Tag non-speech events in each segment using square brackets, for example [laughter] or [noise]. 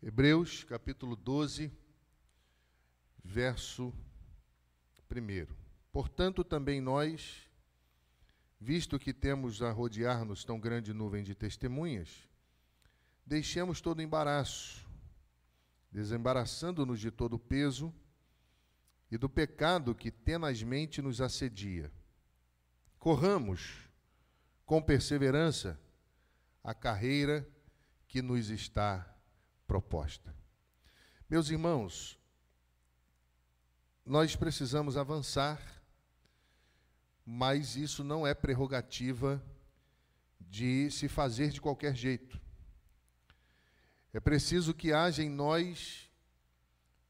Hebreus capítulo 12, verso 1. Portanto, também nós, visto que temos a rodear-nos tão grande nuvem de testemunhas, deixemos todo embaraço, desembaraçando-nos de todo o peso e do pecado que tenazmente nos assedia. Corramos com perseverança a carreira que nos está proposta. Meus irmãos, nós precisamos avançar, mas isso não é prerrogativa de se fazer de qualquer jeito. É preciso que haja em nós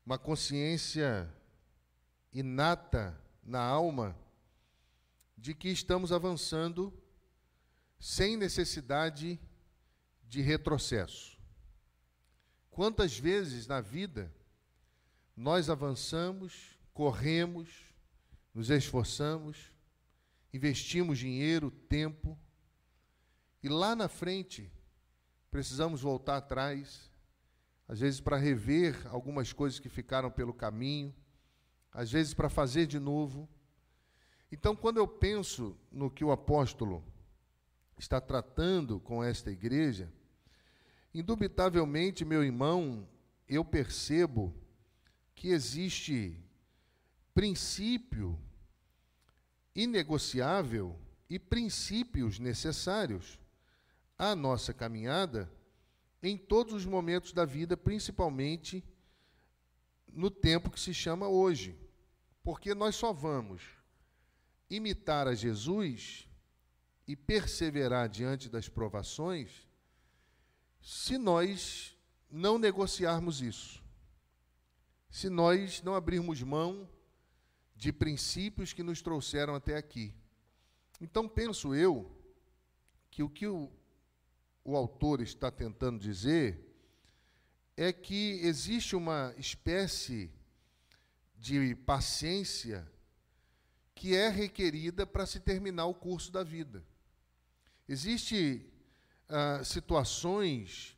uma consciência inata na alma de que estamos avançando sem necessidade de retrocesso. Quantas vezes na vida nós avançamos, corremos, nos esforçamos, investimos dinheiro, tempo, e lá na frente precisamos voltar atrás, às vezes para rever algumas coisas que ficaram pelo caminho, às vezes para fazer de novo. Então, quando eu penso no que o apóstolo está tratando com esta igreja, indubitavelmente, meu irmão, eu percebo que existe princípio inegociável e princípios necessários à nossa caminhada em todos os momentos da vida, principalmente no tempo que se chama hoje. Porque nós só vamos imitar a Jesus e perseverar diante das provações se nós não negociarmos isso. Se nós não abrirmos mão de princípios que nos trouxeram até aqui. Então, penso eu que o que o, o autor está tentando dizer é que existe uma espécie de paciência que é requerida para se terminar o curso da vida. Existem ah, situações,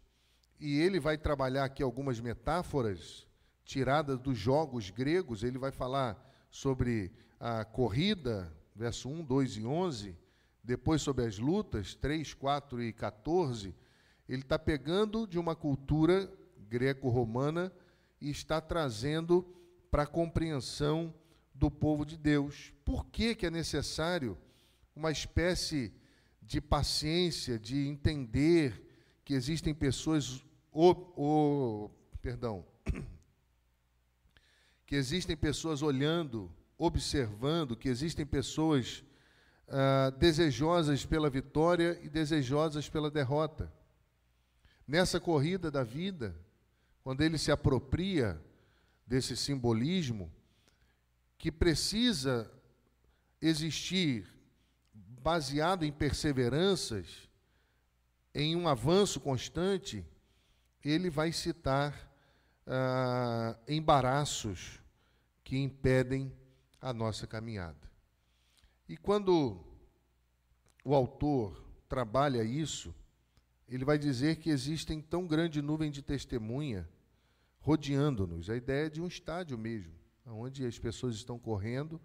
e ele vai trabalhar aqui algumas metáforas tiradas dos jogos gregos, ele vai falar sobre a corrida, verso 1, 2 e 11, depois sobre as lutas, 3, 4 e 14, ele está pegando de uma cultura greco-romana e está trazendo para a compreensão do povo de Deus. Por que, que é necessário uma espécie de paciência, de entender que existem pessoas, o, perdão, [clears throat] que existem pessoas olhando, observando, que existem pessoas ah, desejosas pela vitória e desejosas pela derrota. Nessa corrida da vida, quando ele se apropria desse simbolismo, que precisa existir baseado em perseveranças, em um avanço constante, ele vai citar ah, embaraços que impedem a nossa caminhada. E quando o autor trabalha isso, ele vai dizer que existem tão grande nuvem de testemunha rodeando-nos. A ideia é de um estádio mesmo, onde as pessoas estão correndo.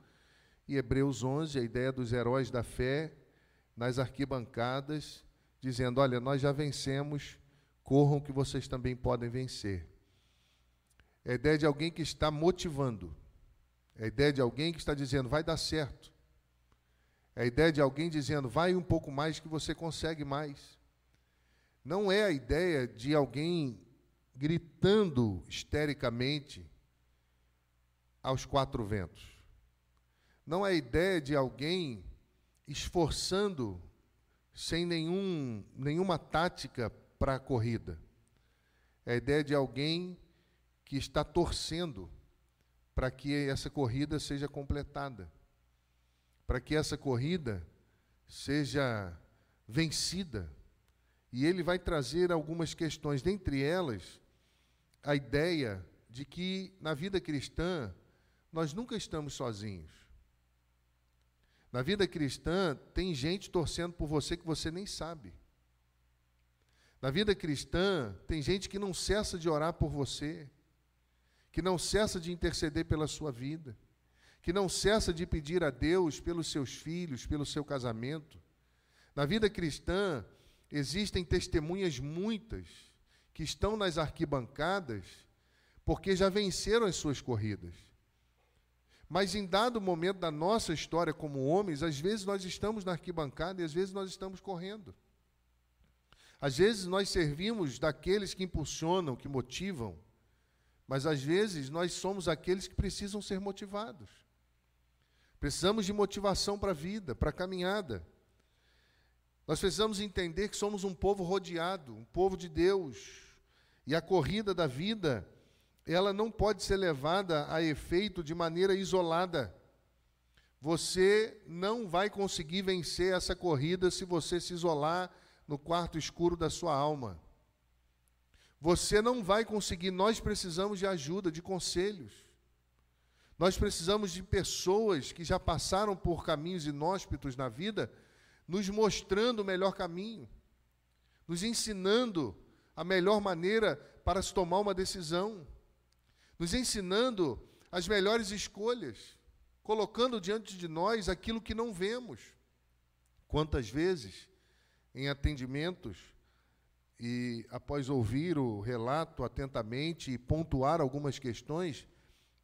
E Hebreus 11, a ideia dos heróis da fé nas arquibancadas, dizendo: Olha, nós já vencemos, corram que vocês também podem vencer. É a ideia de alguém que está motivando. É a ideia de alguém que está dizendo: vai dar certo. É a ideia de alguém dizendo: vai um pouco mais que você consegue mais. Não é a ideia de alguém gritando histericamente aos quatro ventos. Não é a ideia de alguém esforçando sem nenhum, nenhuma tática para a corrida. É a ideia de alguém que está torcendo para que essa corrida seja completada, para que essa corrida seja vencida e ele vai trazer algumas questões, dentre elas, a ideia de que na vida cristã nós nunca estamos sozinhos. Na vida cristã tem gente torcendo por você que você nem sabe. Na vida cristã, tem gente que não cessa de orar por você, que não cessa de interceder pela sua vida, que não cessa de pedir a Deus pelos seus filhos, pelo seu casamento. Na vida cristã, existem testemunhas muitas que estão nas arquibancadas porque já venceram as suas corridas. Mas em dado momento da nossa história como homens, às vezes nós estamos na arquibancada e às vezes nós estamos correndo. Às vezes nós servimos daqueles que impulsionam, que motivam, mas às vezes nós somos aqueles que precisam ser motivados. Precisamos de motivação para a vida, para a caminhada. Nós precisamos entender que somos um povo rodeado, um povo de Deus. E a corrida da vida, ela não pode ser levada a efeito de maneira isolada. Você não vai conseguir vencer essa corrida se você se isolar no quarto escuro da sua alma. Você não vai conseguir, nós precisamos de ajuda, de conselhos. Nós precisamos de pessoas que já passaram por caminhos inóspitos na vida, nos mostrando o melhor caminho, nos ensinando a melhor maneira para se tomar uma decisão, nos ensinando as melhores escolhas, colocando diante de nós aquilo que não vemos. Quantas vezes, em atendimentos, e após ouvir o relato atentamente e pontuar algumas questões,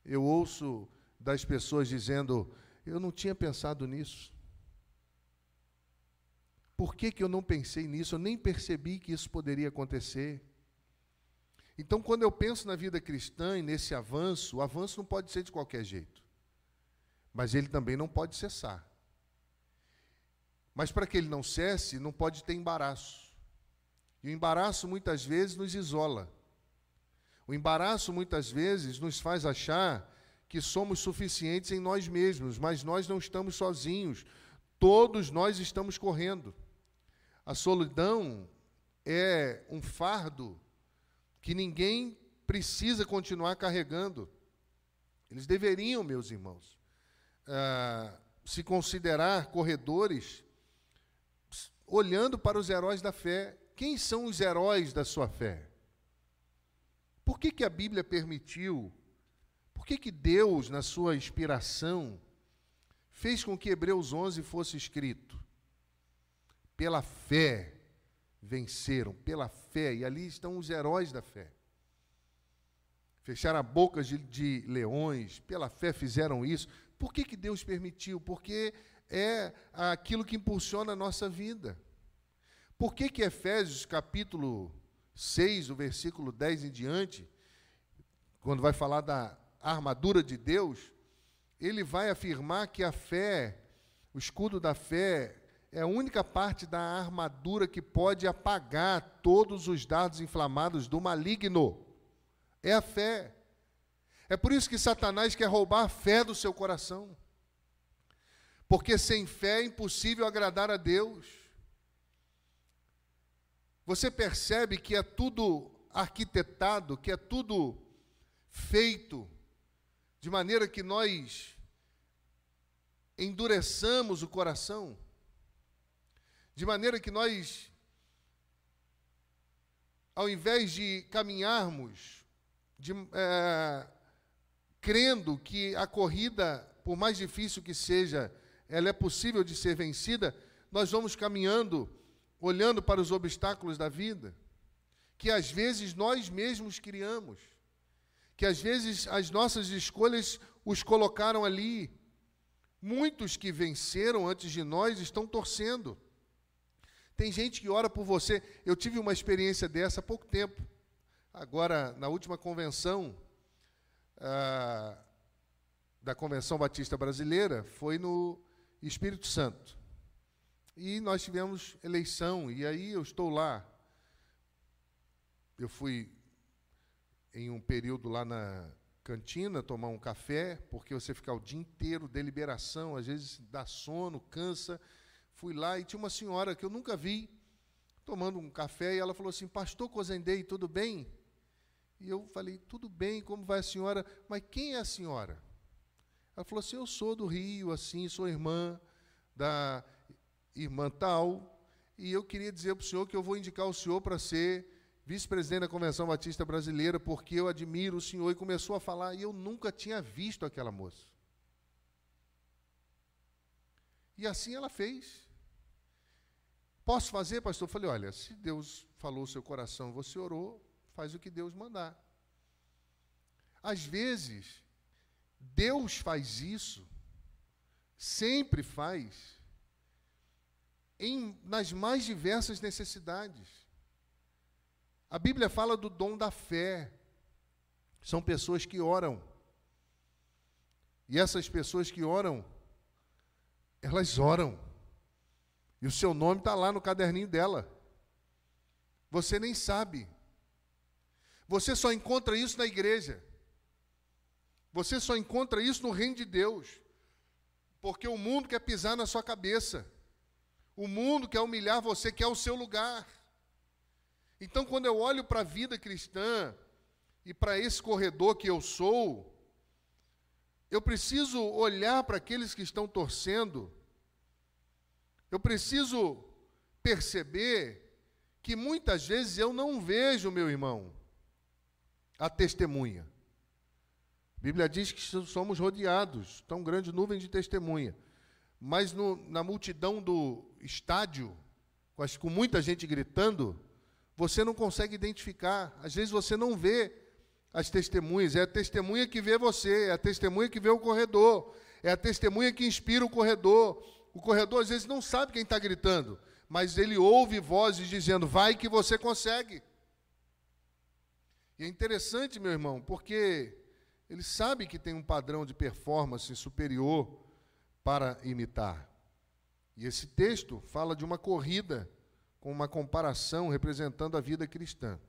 eu ouço das pessoas dizendo: Eu não tinha pensado nisso. Por que, que eu não pensei nisso? Eu nem percebi que isso poderia acontecer. Então, quando eu penso na vida cristã e nesse avanço, o avanço não pode ser de qualquer jeito, mas ele também não pode cessar. Mas para que ele não cesse, não pode ter embaraço. E o embaraço muitas vezes nos isola. O embaraço muitas vezes nos faz achar que somos suficientes em nós mesmos, mas nós não estamos sozinhos. Todos nós estamos correndo. A solidão é um fardo que ninguém precisa continuar carregando. Eles deveriam, meus irmãos, uh, se considerar corredores olhando para os heróis da fé. Quem são os heróis da sua fé? Por que, que a Bíblia permitiu? Por que, que Deus, na sua inspiração, fez com que Hebreus 11 fosse escrito? pela fé venceram, pela fé, e ali estão os heróis da fé. Fecharam a boca de, de leões, pela fé fizeram isso. Por que, que Deus permitiu? Porque é aquilo que impulsiona a nossa vida. Por que, que Efésios capítulo 6, o versículo 10 em diante, quando vai falar da armadura de Deus, ele vai afirmar que a fé, o escudo da fé, é a única parte da armadura que pode apagar todos os dardos inflamados do maligno. É a fé. É por isso que Satanás quer roubar a fé do seu coração. Porque sem fé é impossível agradar a Deus. Você percebe que é tudo arquitetado, que é tudo feito de maneira que nós endureçamos o coração de maneira que nós, ao invés de caminharmos, de, é, crendo que a corrida, por mais difícil que seja, ela é possível de ser vencida, nós vamos caminhando, olhando para os obstáculos da vida, que às vezes nós mesmos criamos, que às vezes as nossas escolhas os colocaram ali. Muitos que venceram antes de nós estão torcendo. Tem gente que ora por você. Eu tive uma experiência dessa há pouco tempo. Agora, na última convenção ah, da Convenção Batista Brasileira, foi no Espírito Santo. E nós tivemos eleição, e aí eu estou lá. Eu fui em um período lá na cantina tomar um café, porque você fica o dia inteiro, deliberação, às vezes dá sono, cansa fui lá e tinha uma senhora que eu nunca vi tomando um café e ela falou assim: Pastor Cozendei, tudo bem? E eu falei: Tudo bem, como vai a senhora? Mas quem é a senhora? Ela falou assim: Eu sou do Rio, assim, sou irmã da irmã tal. e eu queria dizer para o senhor que eu vou indicar o senhor para ser vice-presidente da Convenção Batista Brasileira, porque eu admiro o senhor. E começou a falar, e eu nunca tinha visto aquela moça. E assim ela fez. Posso fazer, pastor? Eu falei: olha, se Deus falou o seu coração, você orou, faz o que Deus mandar. Às vezes, Deus faz isso, sempre faz, em, nas mais diversas necessidades. A Bíblia fala do dom da fé. São pessoas que oram. E essas pessoas que oram, elas oram. E o seu nome está lá no caderninho dela. Você nem sabe. Você só encontra isso na igreja. Você só encontra isso no reino de Deus. Porque o mundo quer pisar na sua cabeça. O mundo quer humilhar você, quer o seu lugar. Então, quando eu olho para a vida cristã e para esse corredor que eu sou, eu preciso olhar para aqueles que estão torcendo eu preciso perceber que muitas vezes eu não vejo, meu irmão, a testemunha. A Bíblia diz que somos rodeados, tão grande nuvem de testemunha. Mas no, na multidão do estádio, com, as, com muita gente gritando, você não consegue identificar. Às vezes você não vê as testemunhas. É a testemunha que vê você, é a testemunha que vê o corredor, é a testemunha que inspira o corredor, o corredor às vezes não sabe quem está gritando, mas ele ouve vozes dizendo: vai que você consegue. E é interessante, meu irmão, porque ele sabe que tem um padrão de performance superior para imitar. E esse texto fala de uma corrida com uma comparação representando a vida cristã.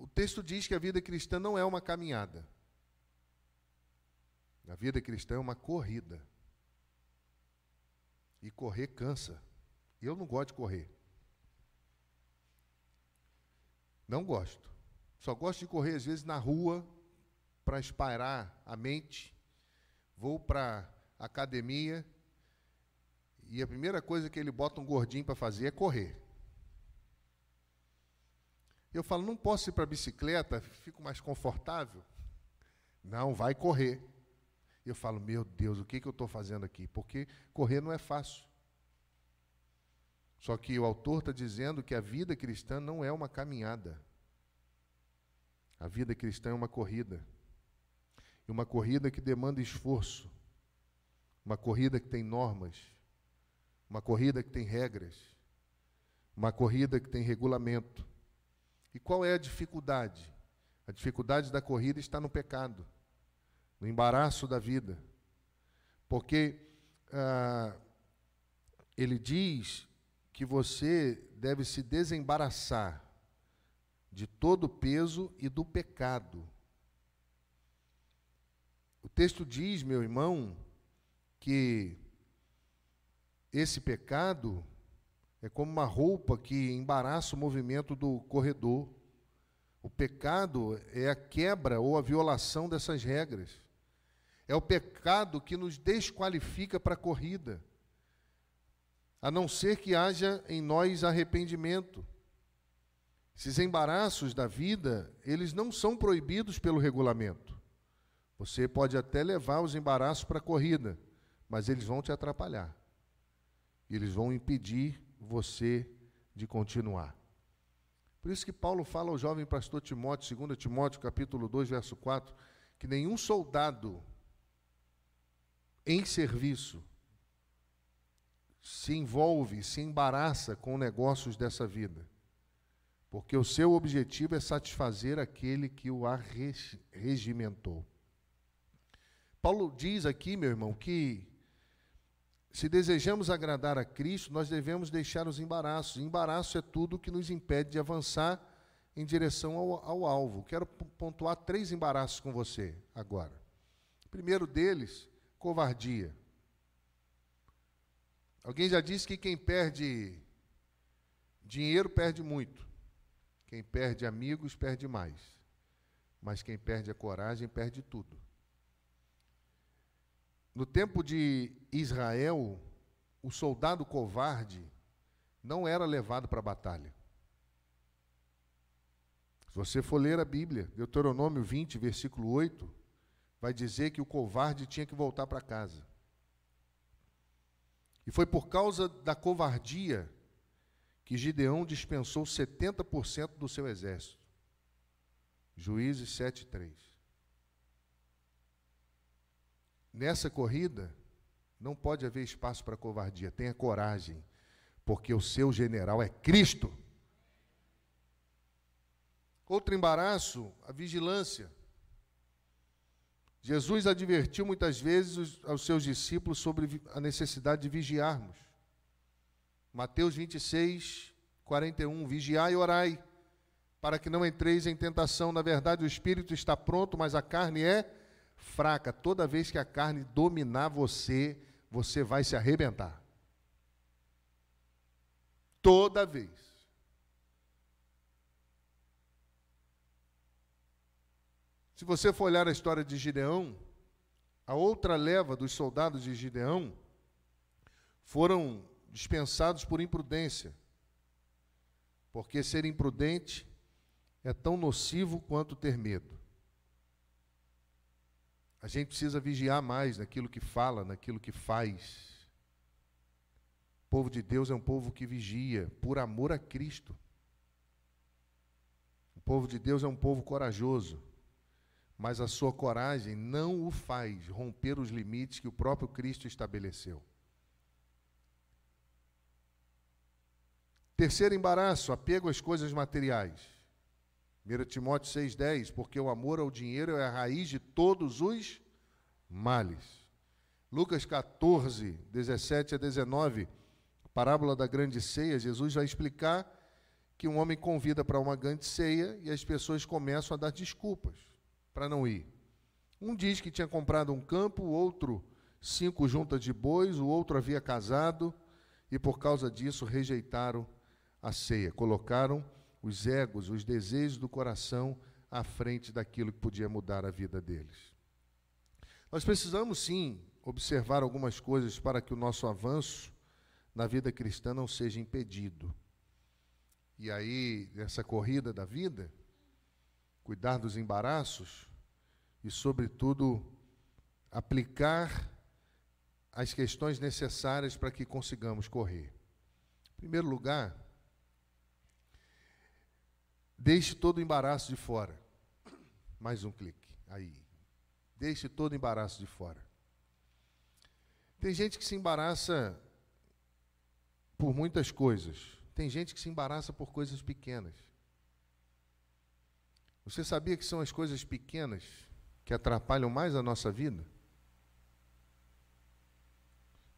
O texto diz que a vida cristã não é uma caminhada. A vida cristã é uma corrida. E correr cansa. Eu não gosto de correr. Não gosto. Só gosto de correr, às vezes, na rua, para espairar a mente. Vou para academia e a primeira coisa que ele bota um gordinho para fazer é correr. Eu falo, não posso ir para a bicicleta, fico mais confortável. Não, vai correr. Eu falo, meu Deus, o que, que eu estou fazendo aqui? Porque correr não é fácil. Só que o autor está dizendo que a vida cristã não é uma caminhada. A vida cristã é uma corrida. E uma corrida que demanda esforço. Uma corrida que tem normas. Uma corrida que tem regras. Uma corrida que tem regulamento. E qual é a dificuldade? A dificuldade da corrida está no pecado no embaraço da vida. Porque ah, ele diz que você deve se desembaraçar de todo o peso e do pecado. O texto diz, meu irmão, que esse pecado é como uma roupa que embaraça o movimento do corredor. O pecado é a quebra ou a violação dessas regras. É o pecado que nos desqualifica para a corrida, a não ser que haja em nós arrependimento. Esses embaraços da vida, eles não são proibidos pelo regulamento. Você pode até levar os embaraços para a corrida, mas eles vão te atrapalhar. Eles vão impedir você de continuar. Por isso que Paulo fala ao jovem pastor Timóteo, 2 Timóteo, capítulo 2, verso 4, que nenhum soldado em serviço se envolve, se embaraça com negócios dessa vida, porque o seu objetivo é satisfazer aquele que o arregimentou. Paulo diz aqui, meu irmão, que se desejamos agradar a Cristo, nós devemos deixar os embaraços. Embaraço é tudo que nos impede de avançar em direção ao, ao alvo. Quero pontuar três embaraços com você agora. O primeiro deles covardia. Alguém já disse que quem perde dinheiro perde muito. Quem perde amigos perde mais. Mas quem perde a coragem perde tudo. No tempo de Israel, o soldado covarde não era levado para a batalha. Se você for ler a Bíblia, Deuteronômio 20, versículo 8, vai dizer que o covarde tinha que voltar para casa. E foi por causa da covardia que Gideão dispensou 70% do seu exército. Juízes 7:3. Nessa corrida não pode haver espaço para covardia. Tenha coragem, porque o seu general é Cristo. Outro embaraço, a vigilância. Jesus advertiu muitas vezes aos seus discípulos sobre a necessidade de vigiarmos. Mateus 26, 41. Vigiai e orai, para que não entreis em tentação. Na verdade, o espírito está pronto, mas a carne é fraca. Toda vez que a carne dominar você, você vai se arrebentar. Toda vez. Se você for olhar a história de Gideão, a outra leva dos soldados de Gideão foram dispensados por imprudência. Porque ser imprudente é tão nocivo quanto ter medo. A gente precisa vigiar mais naquilo que fala, naquilo que faz. O povo de Deus é um povo que vigia por amor a Cristo. O povo de Deus é um povo corajoso mas a sua coragem não o faz romper os limites que o próprio Cristo estabeleceu. Terceiro embaraço, apego às coisas materiais. 1 Timóteo 6,10, porque o amor ao dinheiro é a raiz de todos os males. Lucas 14, 17 a 19, parábola da grande ceia, Jesus vai explicar que um homem convida para uma grande ceia e as pessoas começam a dar desculpas para não ir. Um diz que tinha comprado um campo, o outro cinco juntas de bois, o outro havia casado e por causa disso rejeitaram a ceia. Colocaram os egos, os desejos do coração à frente daquilo que podia mudar a vida deles. Nós precisamos sim observar algumas coisas para que o nosso avanço na vida cristã não seja impedido. E aí, nessa corrida da vida, cuidar dos embaraços e, sobretudo, aplicar as questões necessárias para que consigamos correr. Em primeiro lugar, deixe todo o embaraço de fora. Mais um clique. Aí. Deixe todo o embaraço de fora. Tem gente que se embaraça por muitas coisas. Tem gente que se embaraça por coisas pequenas. Você sabia que são as coisas pequenas que atrapalham mais a nossa vida?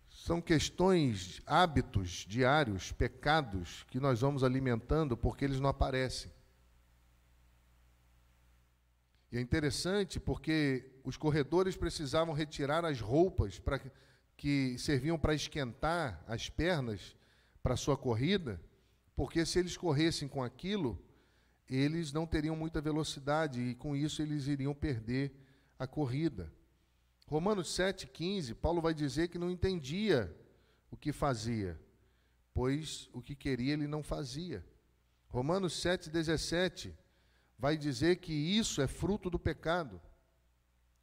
São questões, hábitos diários, pecados que nós vamos alimentando porque eles não aparecem. E é interessante porque os corredores precisavam retirar as roupas para que serviam para esquentar as pernas para sua corrida, porque se eles corressem com aquilo, eles não teriam muita velocidade e com isso eles iriam perder a corrida. Romanos 7,15, Paulo vai dizer que não entendia o que fazia, pois o que queria ele não fazia. Romanos 7,17 vai dizer que isso é fruto do pecado.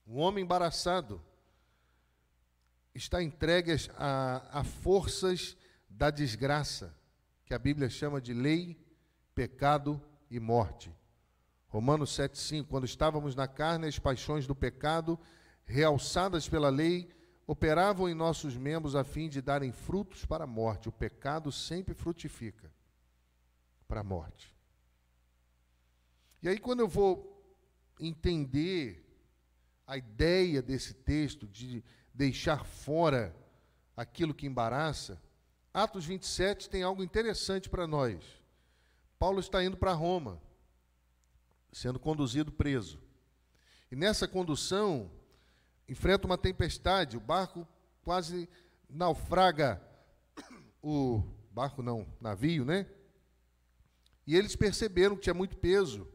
O homem embaraçado está entregue a, a forças da desgraça, que a Bíblia chama de lei, pecado e morte. Romanos 7,5: Quando estávamos na carne, as paixões do pecado, realçadas pela lei, operavam em nossos membros a fim de darem frutos para a morte. O pecado sempre frutifica para a morte. E aí, quando eu vou entender a ideia desse texto de deixar fora aquilo que embaraça, Atos 27 tem algo interessante para nós. Paulo está indo para Roma, sendo conduzido preso. E nessa condução, enfrenta uma tempestade, o barco quase naufraga, o barco não, navio, né? E eles perceberam que tinha muito peso,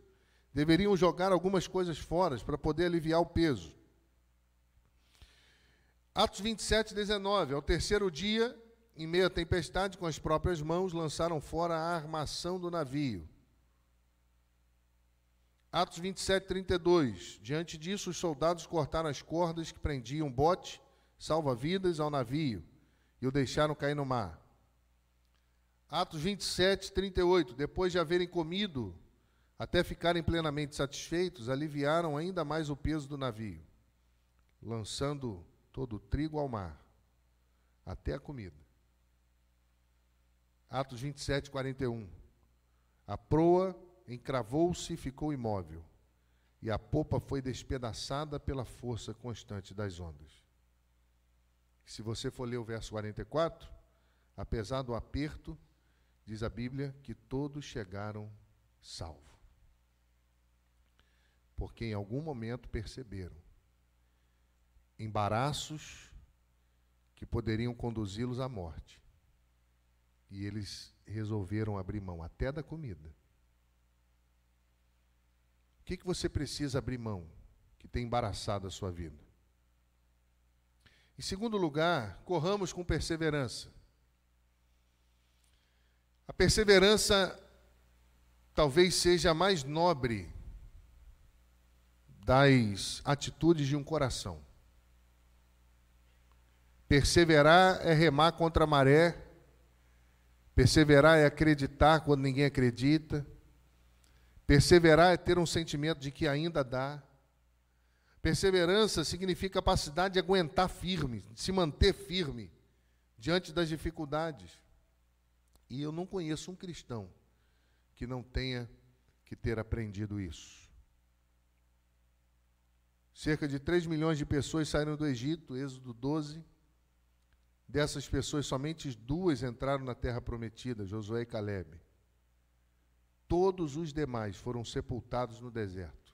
deveriam jogar algumas coisas fora para poder aliviar o peso. Atos 27, 19. Ao terceiro dia, em meio à tempestade, com as próprias mãos, lançaram fora a armação do navio. Atos 27, 32. Diante disso, os soldados cortaram as cordas que prendiam bote, salva-vidas, ao navio, e o deixaram cair no mar. Atos 27, 38. Depois de haverem comido, até ficarem plenamente satisfeitos, aliviaram ainda mais o peso do navio, lançando todo o trigo ao mar, até a comida. Atos 27, 41. A proa encravou-se e ficou imóvel, e a popa foi despedaçada pela força constante das ondas. Se você for ler o verso 44, apesar do aperto, diz a Bíblia que todos chegaram salvos. Porque em algum momento perceberam embaraços que poderiam conduzi-los à morte. E eles resolveram abrir mão até da comida. O que, que você precisa abrir mão que tem embaraçado a sua vida? Em segundo lugar, corramos com perseverança. A perseverança talvez seja a mais nobre das atitudes de um coração. Perseverar é remar contra a maré, perseverar é acreditar quando ninguém acredita, perseverar é ter um sentimento de que ainda dá. Perseverança significa capacidade de aguentar firme, de se manter firme diante das dificuldades. E eu não conheço um cristão que não tenha que ter aprendido isso. Cerca de 3 milhões de pessoas saíram do Egito, Êxodo 12. Dessas pessoas, somente duas entraram na terra prometida, Josué e Caleb. Todos os demais foram sepultados no deserto.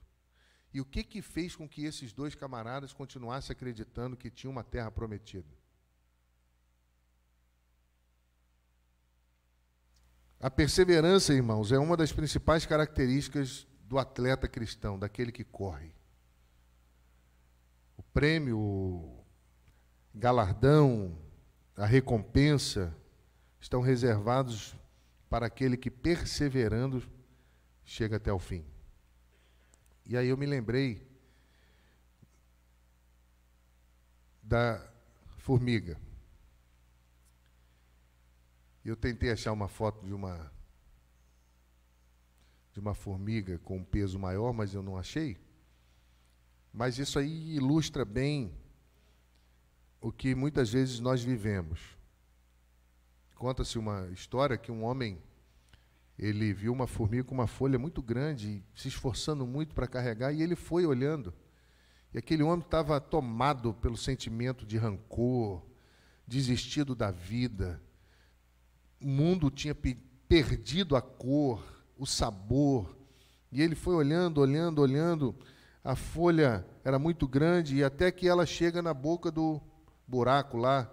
E o que que fez com que esses dois camaradas continuassem acreditando que tinha uma terra prometida? A perseverança, irmãos, é uma das principais características do atleta cristão, daquele que corre. Prêmio, galardão, a recompensa estão reservados para aquele que, perseverando, chega até o fim. E aí eu me lembrei da formiga. Eu tentei achar uma foto de uma de uma formiga com um peso maior, mas eu não achei. Mas isso aí ilustra bem o que muitas vezes nós vivemos. Conta-se uma história que um homem ele viu uma formiga com uma folha muito grande, se esforçando muito para carregar, e ele foi olhando. E aquele homem estava tomado pelo sentimento de rancor, desistido da vida. O mundo tinha perdido a cor, o sabor. E ele foi olhando, olhando, olhando. A folha era muito grande e até que ela chega na boca do buraco lá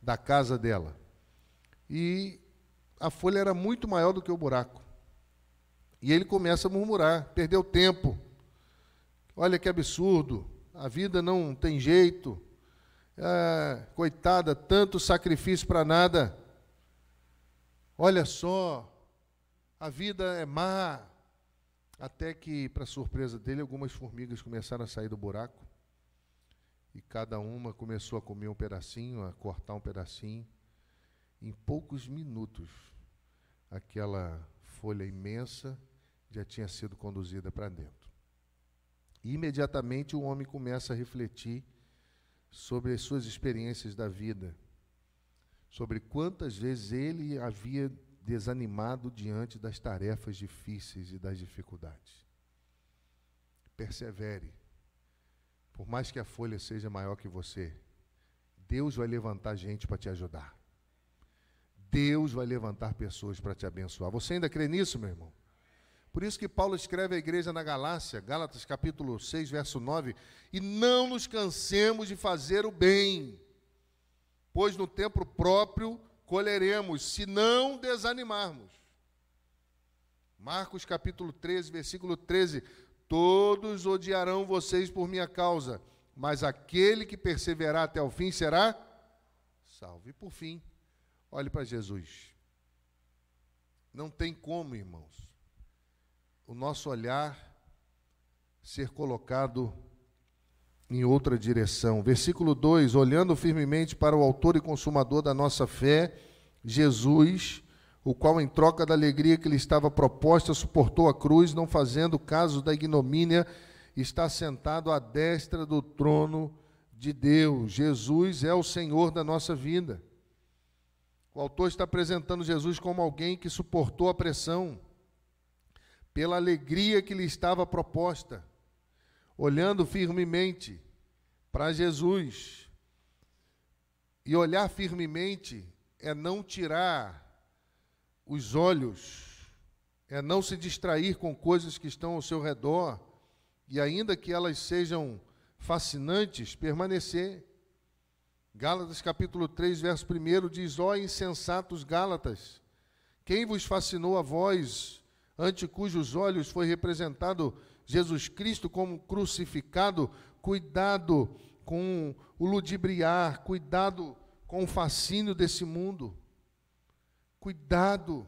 da casa dela. E a folha era muito maior do que o buraco. E ele começa a murmurar: perdeu tempo. Olha que absurdo. A vida não tem jeito. É, coitada, tanto sacrifício para nada. Olha só, a vida é má. Até que, para surpresa dele, algumas formigas começaram a sair do buraco. E cada uma começou a comer um pedacinho, a cortar um pedacinho. Em poucos minutos, aquela folha imensa já tinha sido conduzida para dentro. E imediatamente o homem começa a refletir sobre as suas experiências da vida, sobre quantas vezes ele havia desanimado diante das tarefas difíceis e das dificuldades. Persevere. Por mais que a folha seja maior que você, Deus vai levantar gente para te ajudar. Deus vai levantar pessoas para te abençoar. Você ainda crê nisso, meu irmão? Por isso que Paulo escreve à igreja na Galácia, Gálatas capítulo 6, verso 9, e não nos cansemos de fazer o bem, pois no tempo próprio colheremos, se não desanimarmos. Marcos capítulo 13, versículo 13: Todos odiarão vocês por minha causa, mas aquele que perseverar até o fim será salvo. E por fim, Olhe para Jesus. Não tem como, irmãos, o nosso olhar ser colocado em outra direção. Versículo 2: Olhando firmemente para o Autor e Consumador da nossa fé, Jesus, o qual, em troca da alegria que lhe estava proposta, suportou a cruz, não fazendo caso da ignomínia, está sentado à destra do trono de Deus. Jesus é o Senhor da nossa vida. O autor está apresentando Jesus como alguém que suportou a pressão pela alegria que lhe estava proposta olhando firmemente para Jesus. E olhar firmemente é não tirar os olhos, é não se distrair com coisas que estão ao seu redor, e ainda que elas sejam fascinantes, permanecer. Gálatas capítulo 3, verso 1 diz: Ó insensatos Gálatas, quem vos fascinou a vós, ante cujos olhos foi representado Jesus Cristo como crucificado, cuidado com o ludibriar, cuidado com o fascínio desse mundo. Cuidado.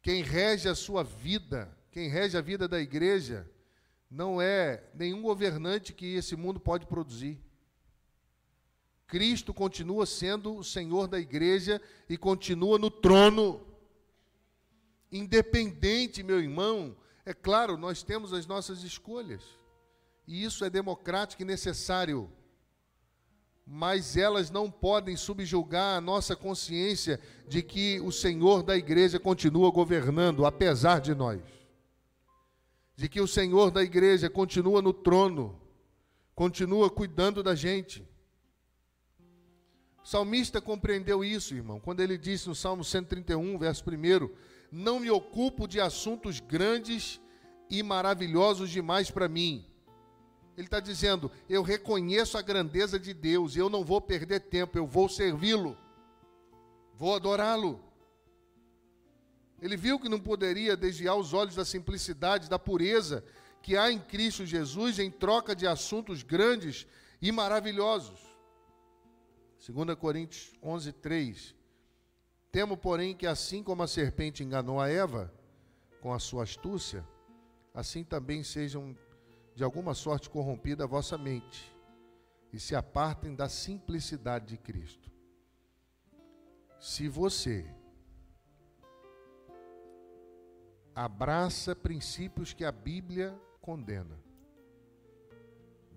Quem rege a sua vida, quem rege a vida da igreja, não é nenhum governante que esse mundo pode produzir. Cristo continua sendo o Senhor da igreja e continua no trono. Independente, meu irmão, é claro, nós temos as nossas escolhas, e isso é democrático e necessário, mas elas não podem subjugar a nossa consciência de que o Senhor da igreja continua governando, apesar de nós, de que o Senhor da igreja continua no trono, continua cuidando da gente. O salmista compreendeu isso, irmão, quando ele disse no Salmo 131, verso 1 não me ocupo de assuntos grandes e maravilhosos demais para mim. Ele está dizendo: eu reconheço a grandeza de Deus, eu não vou perder tempo, eu vou servi-lo, vou adorá-lo. Ele viu que não poderia desviar os olhos da simplicidade, da pureza que há em Cristo Jesus em troca de assuntos grandes e maravilhosos. 2 Coríntios 11, 3. Temo, porém, que assim como a serpente enganou a Eva com a sua astúcia, assim também sejam de alguma sorte corrompida a vossa mente e se apartem da simplicidade de Cristo. Se você abraça princípios que a Bíblia condena,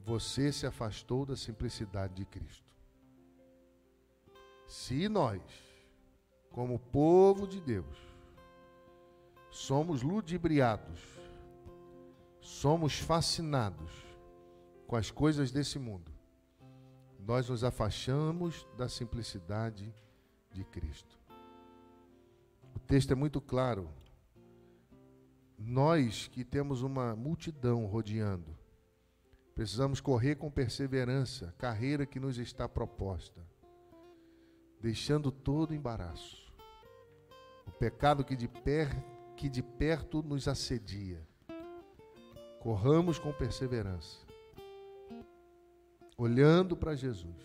você se afastou da simplicidade de Cristo. Se nós como povo de Deus, somos ludibriados, somos fascinados com as coisas desse mundo, nós nos afastamos da simplicidade de Cristo. O texto é muito claro. Nós que temos uma multidão rodeando, precisamos correr com perseverança a carreira que nos está proposta, deixando todo embaraço o pecado que de, per, que de perto nos assedia. Corramos com perseverança, olhando para Jesus,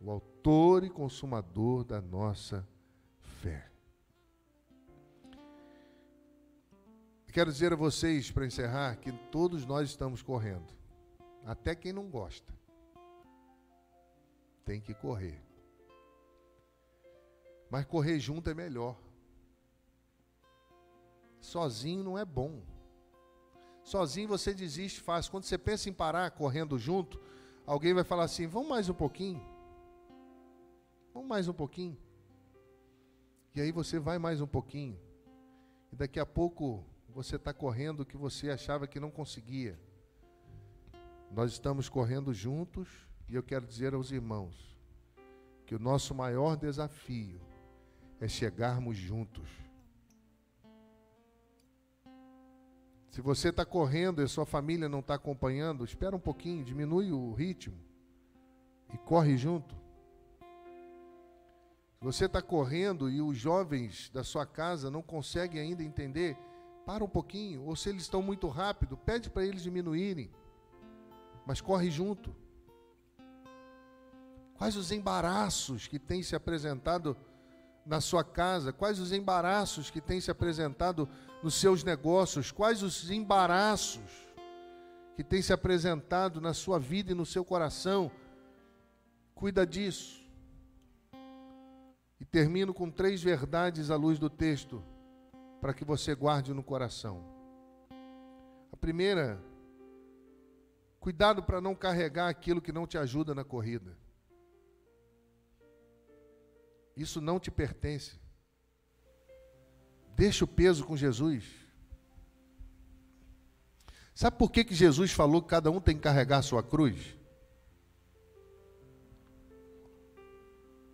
o Autor e Consumador da nossa fé. Quero dizer a vocês, para encerrar, que todos nós estamos correndo, até quem não gosta, tem que correr. Mas correr junto é melhor. Sozinho não é bom. Sozinho você desiste fácil. Quando você pensa em parar correndo junto, alguém vai falar assim: vamos mais um pouquinho. Vamos mais um pouquinho. E aí você vai mais um pouquinho. E daqui a pouco você está correndo o que você achava que não conseguia. Nós estamos correndo juntos e eu quero dizer aos irmãos que o nosso maior desafio é chegarmos juntos. Se você está correndo e sua família não está acompanhando, espera um pouquinho, diminui o ritmo e corre junto. Se você está correndo e os jovens da sua casa não conseguem ainda entender, para um pouquinho. Ou se eles estão muito rápido, pede para eles diminuírem, mas corre junto. Quais os embaraços que têm se apresentado na sua casa? Quais os embaraços que têm se apresentado nos seus negócios? Quais os embaraços que têm se apresentado na sua vida e no seu coração? Cuida disso. E termino com três verdades à luz do texto, para que você guarde no coração. A primeira, cuidado para não carregar aquilo que não te ajuda na corrida. Isso não te pertence. Deixa o peso com Jesus. Sabe por que, que Jesus falou que cada um tem que carregar a sua cruz?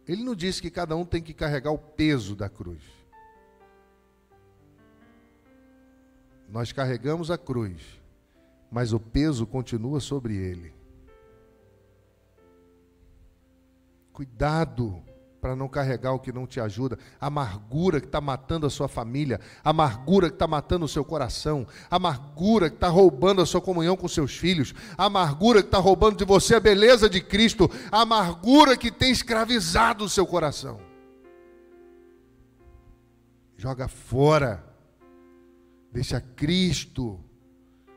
Ele não disse que cada um tem que carregar o peso da cruz. Nós carregamos a cruz, mas o peso continua sobre ele. Cuidado para não carregar o que não te ajuda, amargura que está matando a sua família, amargura que está matando o seu coração, amargura que está roubando a sua comunhão com seus filhos, amargura que está roubando de você a beleza de Cristo, amargura que tem escravizado o seu coração. Joga fora, deixa Cristo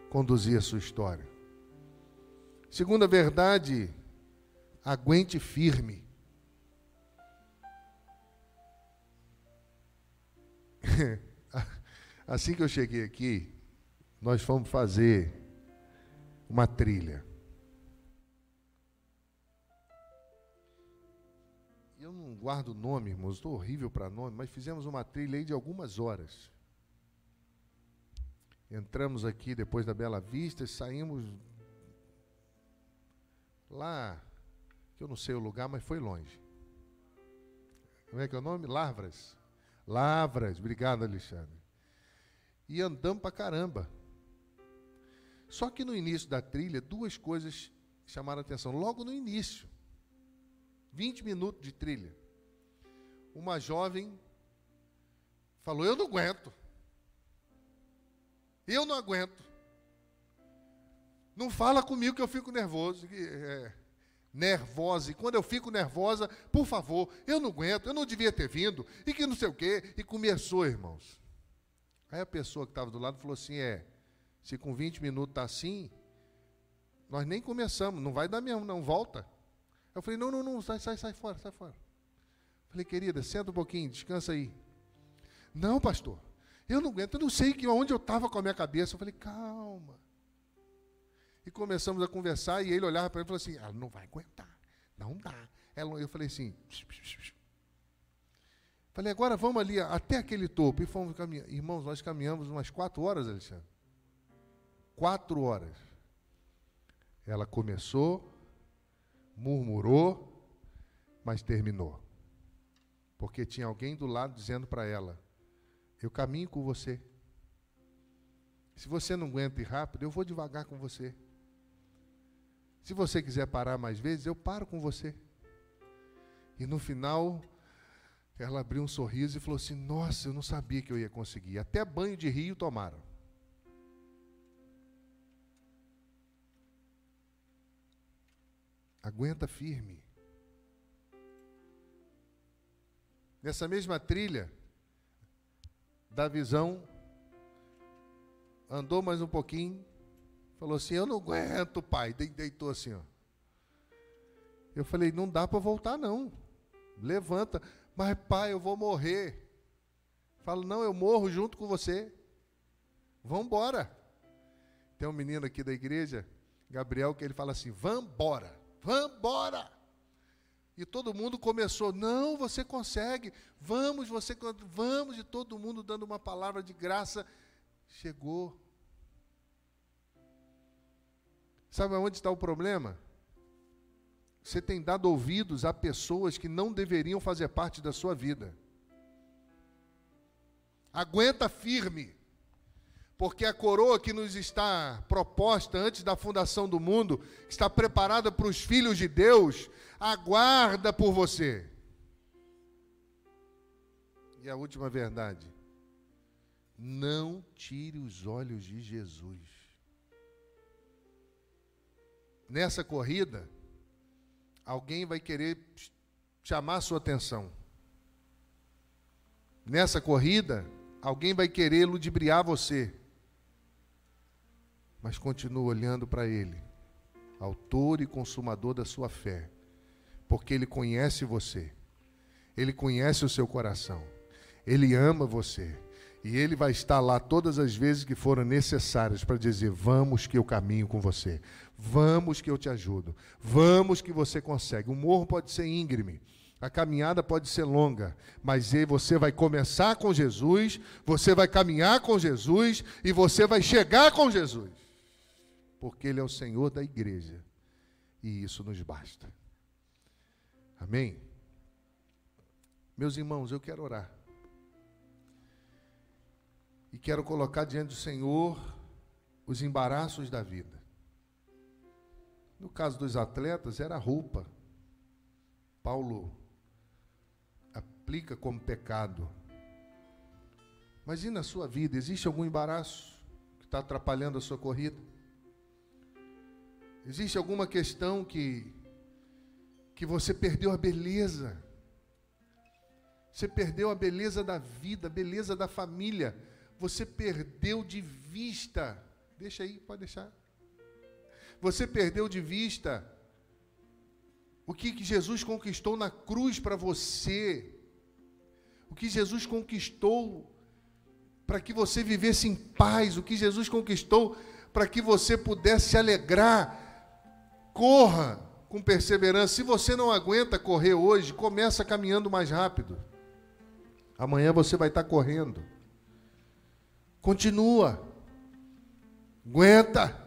conduzir a sua história. Segunda verdade, aguente firme. [laughs] assim que eu cheguei aqui, nós fomos fazer uma trilha. Eu não guardo nome, irmãos, estou horrível para nome, mas fizemos uma trilha aí de algumas horas. Entramos aqui depois da Bela Vista e saímos lá, que eu não sei o lugar, mas foi longe. Como é que é o nome? Larvras. Lavras, obrigado, Alexandre. E andamos para caramba. Só que no início da trilha, duas coisas chamaram atenção. Logo no início, 20 minutos de trilha, uma jovem falou: Eu não aguento. Eu não aguento. Não fala comigo que eu fico nervoso. É, nervosa. E quando eu fico nervosa, por favor, eu não aguento, eu não devia ter vindo, e que não sei o quê. E começou, irmãos. Aí a pessoa que estava do lado falou assim: é, se com 20 minutos está assim, nós nem começamos, não vai dar mesmo, não, volta. Eu falei: não, não, não, sai, sai, sai fora, sai fora. Falei, querida, senta um pouquinho, descansa aí. Não, pastor, eu não aguento, eu não sei que, onde eu estava com a minha cabeça. Eu falei, calma. E começamos a conversar, e ele olhava para mim e falou assim: ela não vai aguentar, não dá. eu falei assim: psh, psh, psh. falei, agora vamos ali até aquele topo. E fomos caminhando. Irmãos, nós caminhamos umas quatro horas, Alexandre. Quatro horas. Ela começou, murmurou, mas terminou. Porque tinha alguém do lado dizendo para ela: Eu caminho com você. Se você não aguenta ir rápido, eu vou devagar com você. Se você quiser parar mais vezes, eu paro com você. E no final, ela abriu um sorriso e falou assim: Nossa, eu não sabia que eu ia conseguir. Até banho de rio tomaram. Aguenta firme. Nessa mesma trilha, da visão, andou mais um pouquinho, Falou assim: Eu não aguento, pai. Deitou assim, ó. Eu falei: Não dá para voltar, não. Levanta. Mas, pai, eu vou morrer. Falo: Não, eu morro junto com você. Vamos embora. Tem um menino aqui da igreja, Gabriel, que ele fala assim: Vambora, vambora. E todo mundo começou, não, você consegue, vamos, você, vamos, e todo mundo dando uma palavra de graça. Chegou Sabe onde está o problema? Você tem dado ouvidos a pessoas que não deveriam fazer parte da sua vida. Aguenta firme, porque a coroa que nos está proposta antes da fundação do mundo, está preparada para os filhos de Deus, aguarda por você. E a última verdade: não tire os olhos de Jesus nessa corrida, alguém vai querer chamar sua atenção. Nessa corrida, alguém vai querer ludibriar você. Mas continua olhando para Ele, autor e consumador da sua fé, porque Ele conhece você, Ele conhece o seu coração, Ele ama você, e Ele vai estar lá todas as vezes que forem necessárias para dizer: Vamos que eu caminho com você, vamos que eu te ajudo, vamos que você consegue. O morro pode ser íngreme, a caminhada pode ser longa, mas você vai começar com Jesus, você vai caminhar com Jesus e você vai chegar com Jesus, porque Ele é o Senhor da igreja e isso nos basta. Amém? Meus irmãos, eu quero orar. E quero colocar diante do Senhor os embaraços da vida. No caso dos atletas, era roupa. Paulo aplica como pecado. Mas e na sua vida? Existe algum embaraço que está atrapalhando a sua corrida? Existe alguma questão que, que você perdeu a beleza? Você perdeu a beleza da vida, a beleza da família você perdeu de vista. Deixa aí, pode deixar. Você perdeu de vista o que, que Jesus conquistou na cruz para você. O que Jesus conquistou para que você vivesse em paz. O que Jesus conquistou para que você pudesse se alegrar. Corra com perseverança. Se você não aguenta correr hoje, começa caminhando mais rápido. Amanhã você vai estar correndo. Continua. Aguenta.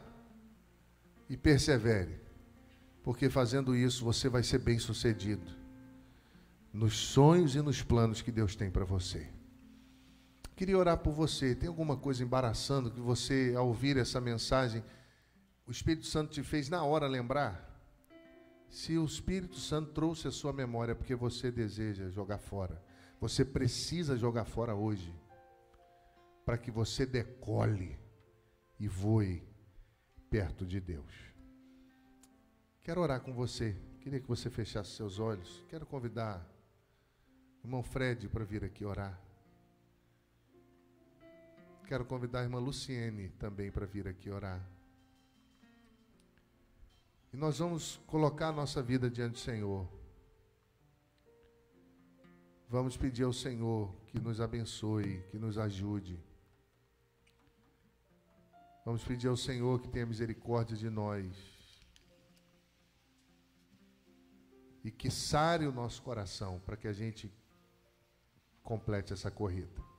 E persevere. Porque fazendo isso você vai ser bem sucedido nos sonhos e nos planos que Deus tem para você. Queria orar por você. Tem alguma coisa embaraçando que você, ao ouvir essa mensagem, o Espírito Santo te fez na hora lembrar? Se o Espírito Santo trouxe a sua memória porque você deseja jogar fora, você precisa jogar fora hoje para que você decole e voe perto de Deus. Quero orar com você. Queria que você fechasse seus olhos. Quero convidar o irmão Fred para vir aqui orar. Quero convidar a irmã Luciene também para vir aqui orar. E nós vamos colocar a nossa vida diante do Senhor. Vamos pedir ao Senhor que nos abençoe, que nos ajude. Vamos pedir ao Senhor que tenha misericórdia de nós. E que sare o nosso coração para que a gente complete essa corrida.